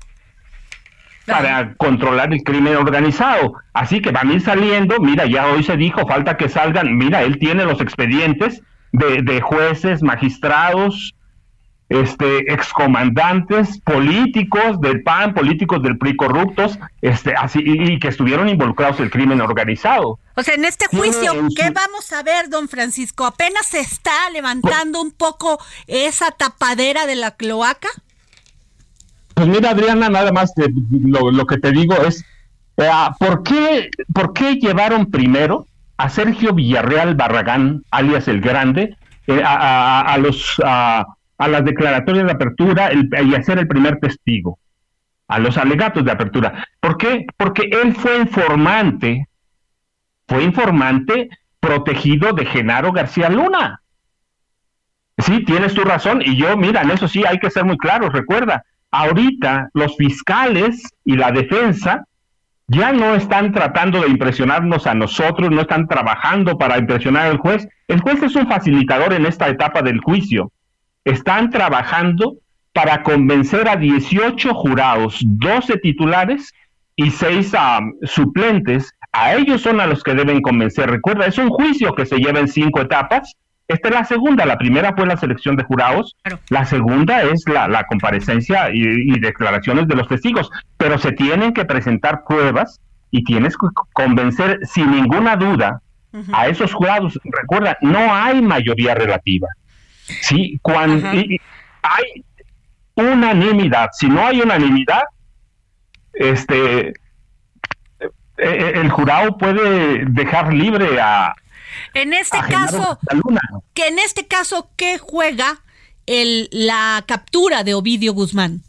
para controlar el crimen organizado. Así que van a ir saliendo, mira, ya hoy se dijo, falta que salgan, mira, él tiene los expedientes de, de jueces, magistrados, este, excomandantes políticos del PAN, políticos del PRI corruptos, este, así, y, y que estuvieron involucrados en el crimen organizado. O sea, en este juicio, ¿qué vamos a ver, don Francisco? ¿Apenas se está levantando un poco esa tapadera de la cloaca? Pues mira, Adriana, nada más lo, lo que te digo es, eh, ¿por, qué, ¿por qué llevaron primero a Sergio Villarreal Barragán, alias El Grande, eh, a, a- a los, a, a las declaratorias de apertura el- y a ser el primer testigo? A los alegatos de apertura. ¿Por qué? Porque él fue informante, fue informante protegido de Genaro García Luna. Sí, tienes tu razón. Y yo, mira, en eso sí hay que ser muy claros. Recuerda, ahorita los fiscales y la defensa ya no están tratando de impresionarnos a nosotros, no están trabajando para impresionar al juez. El juez es un facilitador en esta etapa del juicio. Están trabajando para convencer a 18 jurados, 12 titulares y 6 suplentes. A ellos son a los que deben convencer. Recuerda, es un juicio que se lleva en cinco etapas. Esta es la segunda. La primera fue la selección de jurados. La segunda es la, la comparecencia y, y declaraciones de los testigos. Pero se tienen que presentar pruebas y tienes que convencer sin ninguna duda a esos jurados. Recuerda, no hay mayoría relativa. Sí, cuando y- y hay unanimidad. Si no hay unanimidad, este eh, eh, el jurado puede dejar libre a, En este a caso, Luna. que en este caso, ¿qué juega el, la captura de Ovidio Guzmán,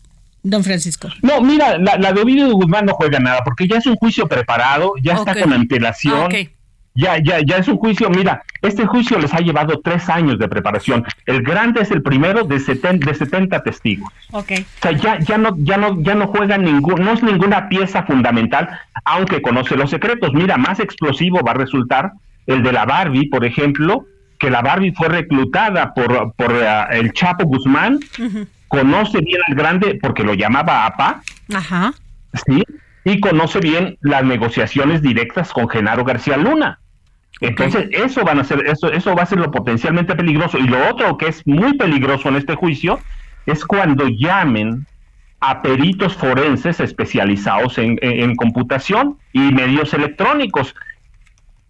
don Francisco? No, mira, la, la de Ovidio Guzmán no juega nada, porque ya es un juicio preparado, ya está con antelación. Ah, ok. Ya, ya, ya es un juicio, mira, este juicio les ha llevado tres años de preparación. El grande es el primero de 70, de 70 testigos. Ok. O sea, ya, ya no, ya no, ya no juega ningún, no es ninguna pieza fundamental, aunque conoce los secretos. Mira, más explosivo va a resultar el de la Barbie, por ejemplo, que la Barbie fue reclutada por, por eh, el Chapo Guzmán, conoce bien al grande porque lo llamaba APA, Ajá. ¿sí? Y conoce bien las negociaciones directas con Genaro García Luna. Entonces, eso van a ser, eso, eso va a ser lo potencialmente peligroso. Y lo otro que es muy peligroso en este juicio es cuando llamen a peritos forenses especializados en, en- en computación y medios electrónicos.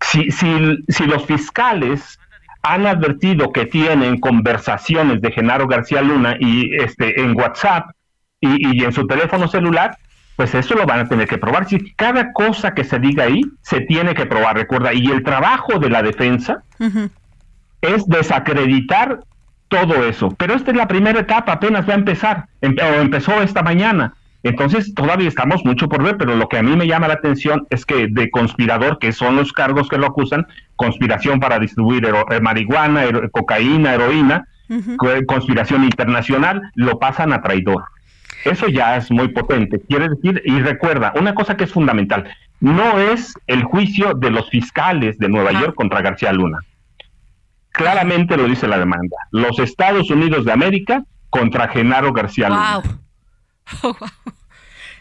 Si, si, si los fiscales han advertido que tienen conversaciones de Genaro García Luna y este en WhatsApp y, y en su teléfono celular, pues eso lo van a tener que probar. Si cada cosa que se diga ahí se tiene que probar, recuerda, y el trabajo de la defensa es desacreditar todo eso. Pero esta es la primera etapa, apenas va a empezar, em- o empezó esta mañana. Entonces todavía estamos mucho por ver, pero lo que a mí me llama la atención es que de conspirador, que son los cargos que lo acusan, conspiración para distribuir hero- eh, marihuana, hero- cocaína, heroína, co- conspiración internacional, lo pasan a traidor. Eso ya es muy potente. Quiere decir, y recuerda, una cosa que es fundamental, no es el juicio de los fiscales de Nueva York contra García Luna. Claramente lo dice la demanda. Los Estados Unidos de América contra Genaro García Luna. Wow.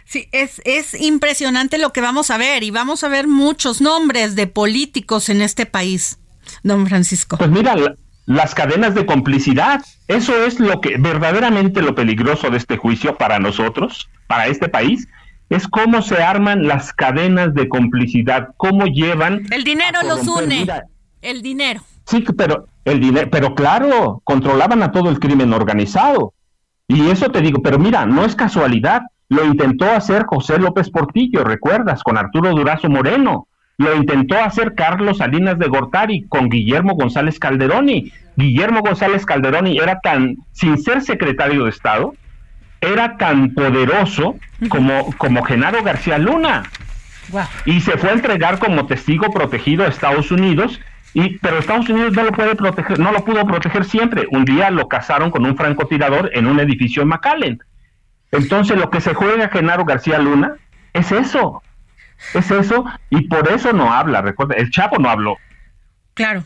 Sí, es, es impresionante lo que vamos a ver y vamos a ver muchos nombres de políticos en este país, don Francisco. Pues mira, la- las cadenas de complicidad, eso es lo que verdaderamente lo peligroso de este juicio para nosotros, para este país, es cómo se arman las cadenas de complicidad, cómo llevan El dinero los une. Mira, El dinero. Sí, pero el dinero, pero claro, controlaban a todo el crimen organizado. Y eso te digo, pero mira, no es casualidad. Lo intentó hacer José López Portillo, ¿recuerdas? Con Arturo Durazo Moreno. Lo intentó hacer Carlos Salinas de Gortari con Guillermo González Calderoni. Guillermo González Calderoni era tan, sin ser secretario de Estado, era tan poderoso como, como Genaro García Luna. Y se fue a entregar como testigo protegido a Estados Unidos y pero Estados Unidos no lo puede proteger no lo pudo proteger siempre. Un día lo cazaron con un francotirador en un edificio en McAllen. Entonces lo que se juega Genaro García Luna es eso es eso y por eso no habla recuerda el Chapo no habló Claro.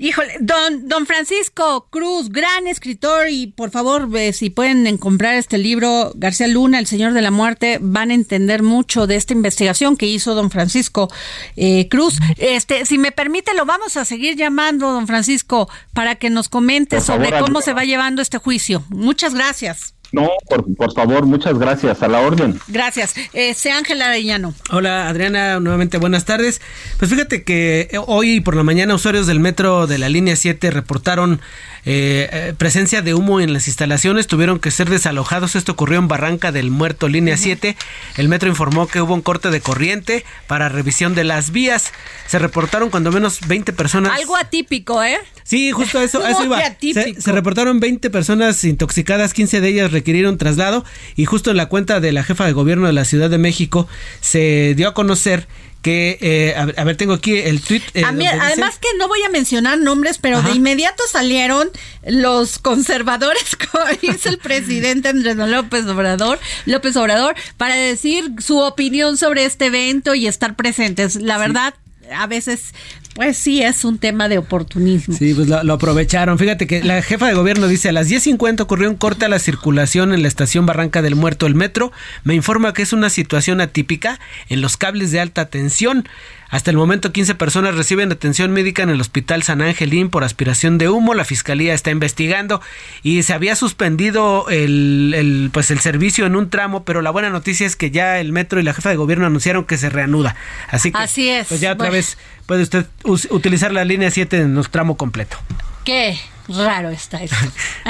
Híjole, don, don Francisco Cruz, gran escritor, y por favor, eh, si pueden comprar este libro, García Luna, El Señor de la Muerte, van a entender mucho de esta investigación que hizo don Francisco eh, Cruz. Este, si me permite, lo vamos a seguir llamando, don Francisco, para que nos comente Por favor, sobre cómo se va llevando este juicio. Muchas gracias. No, por, por favor, muchas gracias. A la orden. Gracias. Eh, sea Ángela Arellano. Hola Adriana, nuevamente buenas tardes. Pues fíjate que eh, hoy por la mañana usuarios del metro de la línea 7 reportaron eh, eh, presencia de humo en las instalaciones, tuvieron que ser desalojados. Esto ocurrió en Barranca del Muerto, línea 7. El metro informó que hubo un corte de corriente para revisión de las vías. Se reportaron cuando menos 20 personas. Algo atípico, ¿eh? Sí, justo a eso, a eso iba. atípico. Se, se reportaron 20 personas intoxicadas, 15 de ellas requirieron traslado y justo en la cuenta de la jefa de gobierno de la Ciudad de México se dio a conocer que, eh, a, ver, a ver, tengo aquí el tweet. eh, A mí- donde dice- además que no voy a mencionar nombres, pero Ajá. de inmediato salieron los conservadores, como dice el presidente Andrés López Obrador, López Obrador, para decir su opinión sobre este evento y estar presentes. La verdad, a veces, pues sí es un tema de oportunismo. Sí, pues lo, aprovecharon. Fíjate que la jefa de gobierno dice, a las 10.50 ocurrió un corte a la circulación en la estación Barranca del Muerto, el metro. Me informa que es una situación atípica en los cables de alta tensión. Hasta el momento 15 personas reciben atención médica en el Hospital San Angelín por aspiración de humo. La fiscalía está investigando y se había suspendido el, el, pues el servicio en un tramo, pero la buena noticia es que ya el metro y la jefa de gobierno anunciaron que se reanuda. Así que Así es. pues ya otra Bueno. vez puede usted us- utilizar la línea 7 en el tramo completo. Qué raro está esto.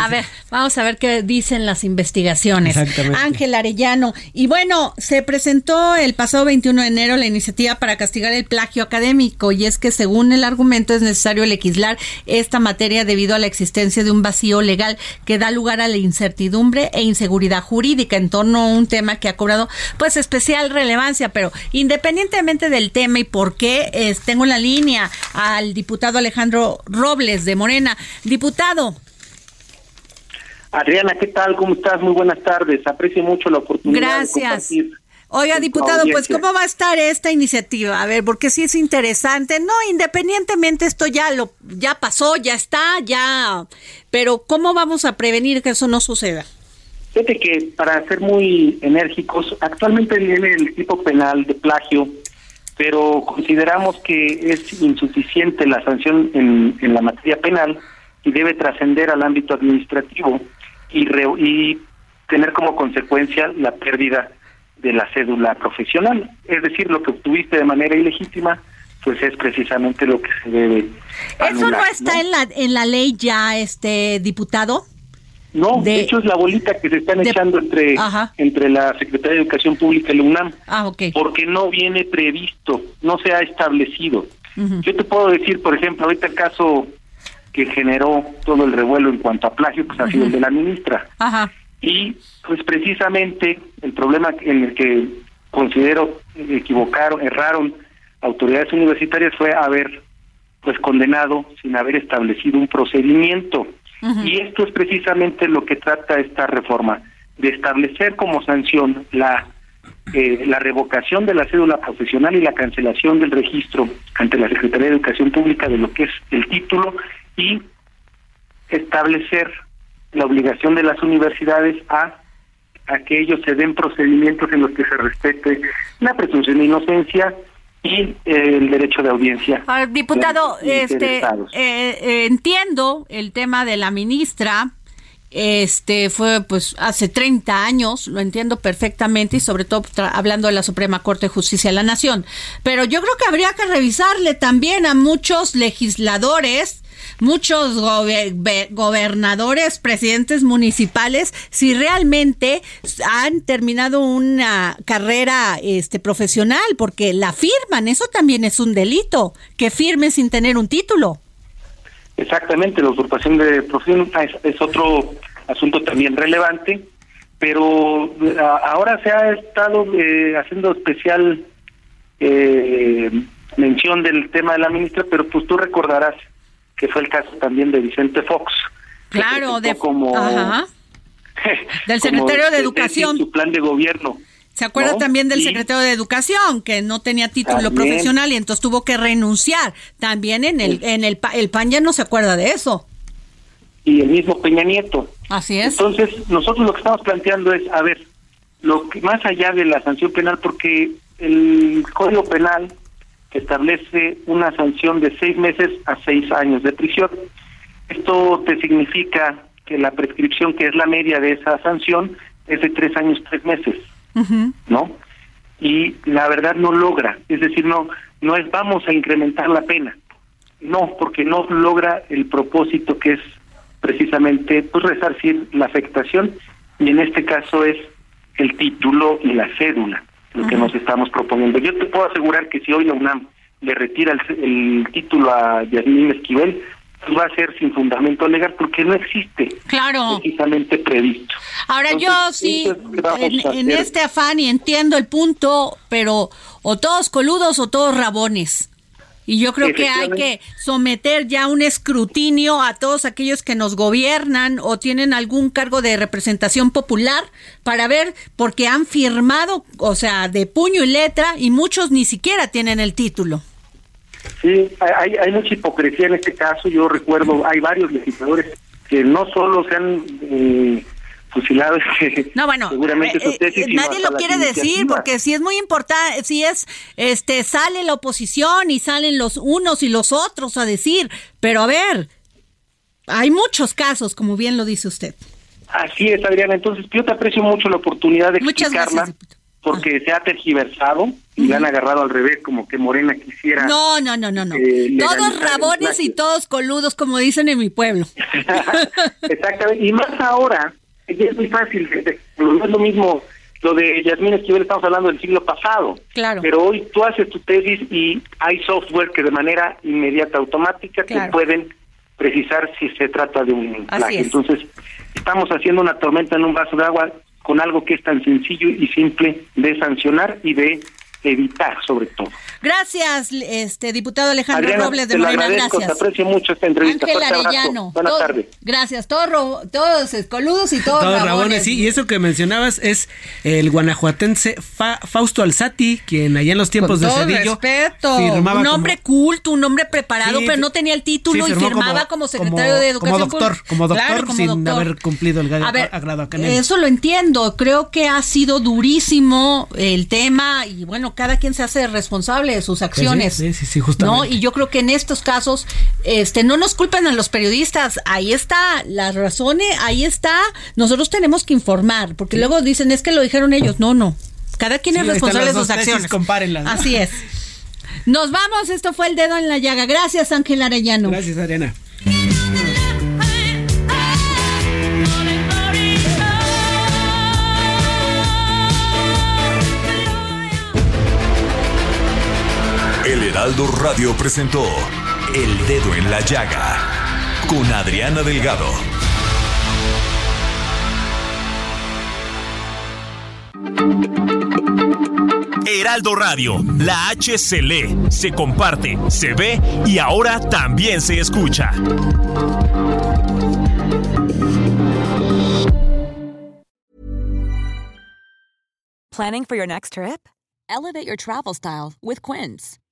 A ver, vamos a ver qué dicen las investigaciones. Exactamente. Ángel Arellano. Y bueno, se presentó el pasado 21 de enero la iniciativa para castigar el plagio académico y es que según el argumento es necesario legislar esta materia debido a la existencia de un vacío legal que da lugar a la incertidumbre e inseguridad jurídica en torno a un tema que ha cobrado pues especial relevancia, pero independientemente del tema y por qué, es- tengo en la línea al diputado Alejandro Robles de Morena. Diputado, Adriana, ¿qué tal? ¿Cómo estás? Muy buenas tardes. Aprecio mucho la oportunidad de Gracias. compartir. Oiga, diputado, pues. ¿cómo va a estar esta iniciativa? A ver, porque sí es interesante. No, independientemente esto ya lo ya pasó, ya está, ya, pero ¿cómo vamos a prevenir que eso no suceda? Fíjate que para ser muy enérgicos, actualmente viene el tipo penal de plagio, pero consideramos que es insuficiente la sanción en, en la materia penal y debe trascender al ámbito administrativo y, re- y tener como consecuencia la pérdida de la cédula profesional. Es decir, lo que obtuviste de manera ilegítima, pues es precisamente lo que se debe ¿Eso no anular, está en la en la ley ya, este diputado? No, de, de- hecho es la bolita que se están de- echando entre, Ajá. entre la Secretaría de Educación Pública y la UNAM, Ah, porque no viene previsto, no se ha establecido. Yo te puedo decir, por ejemplo, ahorita el caso que generó todo el revuelo en cuanto a plagio, pues ha sido el de la ministra. Ajá. Y pues precisamente el problema en el que considero equivocaron, erraron autoridades universitarias fue haber pues condenado sin haber establecido un procedimiento. Y esto es precisamente lo que trata esta reforma, de establecer como sanción la eh, la revocación de la cédula profesional y la cancelación del registro ante la Secretaría de Educación Pública de lo que es el título y establecer la obligación de las universidades a a que ellos se den procedimientos en los que se respete la presunción de inocencia y eh, el derecho de audiencia. Diputado, este, eh, eh, entiendo el tema de la ministra. Este fue pues hace 30 años, lo entiendo perfectamente y sobre todo hablando de la Suprema Corte de Justicia de la Nación. Pero yo creo que habría que revisarle también a muchos legisladores, muchos gobe- be- gobernadores, presidentes municipales, si realmente han terminado una carrera este profesional, porque la firman, eso también es un delito, que firmen sin tener un título. Exactamente, la usurpación de profesión es, otro asunto también relevante, pero ahora se ha estado eh, haciendo especial eh, mención del tema de la ministra, pero pues tú recordarás que fue el caso también de Vicente Fox. Claro, de como Ajá. Del como secretario de tesis Educación. su plan de gobierno ¿Se acuerda ¿no? también del secretario de Educación que no tenía título También. profesional y entonces tuvo que renunciar? También en el en el, el PAN ya no se acuerda de eso. y el mismo Peña Nieto. Así es. Entonces, nosotros lo que estamos planteando es, a ver, lo que más allá de la sanción penal, porque el Código Penal establece una sanción de seis meses a seis años de prisión. Esto te significa que la prescripción, que es la media de esa sanción, es de tres años, tres meses, ¿no? Y la verdad no logra, es decir, no, no es vamos a incrementar la pena, no, porque no logra el propósito que es precisamente pues resarcir la afectación y en este caso es el título y la cédula lo que nos estamos proponiendo. Yo te puedo asegurar que si hoy la UNAM le retira el, el título a Yasmín Esquivel, pues va a ser sin fundamento legal porque no existe Claro. precisamente previsto. Ahora yo sí, es en, en este afán y entiendo el punto, pero o todos coludos o todos rabones. Y yo creo que hay que someter ya un escrutinio a todos aquellos que nos gobiernan o tienen algún cargo de representación popular para ver, porque han firmado, o sea, de puño y letra, y muchos ni siquiera tienen el título. Sí, hay, hay mucha hipocresía en este caso. Yo recuerdo, hay varios legisladores que no solo se han eh, fusilado, es que No, bueno, seguramente su eh, tesis, eh, nadie lo quiere decir porque si es muy importante, si es, este, sale la oposición y salen los unos y los otros a decir, pero a ver, hay muchos casos, como bien lo dice usted. Así es, Adriana. Entonces, yo te aprecio mucho la oportunidad de Muchas explicarla, porque se ha tergiversado y la han agarrado al revés, como que Morena quisiera. No, no, no, no, no. eh, todos rabones y todos coludos, como dicen en mi pueblo. Exactamente, y más ahora, es muy fácil, no es lo mismo lo de Yasmín Esquivel, estamos hablando del siglo pasado, Claro. pero hoy tú haces tu tesis y hay software que de manera inmediata, automática, Claro. te pueden precisar si se trata de un Así plagio. es. Entonces, estamos haciendo una tormenta en un vaso de agua con algo que es tan sencillo y simple de sancionar y de evitar, sobre todo. Gracias, este diputado Alejandro Adriana, Robles de te lo Morena, agradezco, gracias. te aprecio mucho esta entrevista. Ángel. Arellano. Buenas todo- tardes. Gracias. Todos, ro- todos eh, coludos y todos, Todos rabones. rabones, sí, y eso que mencionabas es el guanajuatense Fa- Fausto Alzati, quien allá en los tiempos Con de todo Cedillo respeto, firmaba un como- hombre culto, un hombre preparado, Sí, pero no tenía el título sí, y firmaba como, como- secretario como- de Educación. como doctor, Pública. como doctor, Claro, como sin doctor. haber cumplido el grado, A ver, grado académico. Eso lo entiendo. Creo que ha sido durísimo el tema y bueno, cada quien se hace responsable de sus acciones. Sí, sí, sí, justamente. ¿no? Y yo creo que en estos casos, este, no nos culpen a los periodistas. Ahí está las razones, ahí está. Nosotros tenemos que informar, porque luego dicen es que lo dijeron ellos. No, no. Cada quien es responsable de sus tesis, acciones. compárenlas, ¿no? Así es. Nos vamos. Esto fue el dedo en la llaga. Gracias, Ángel Arellano. Gracias, Adriana. Heraldo Radio presentó El Dedo en la Llaga con Adriana Delgado. Heraldo Radio, la H se lee, se comparte, se ve y ahora también se escucha. Planning for your next trip? Elevate your travel style with Quince.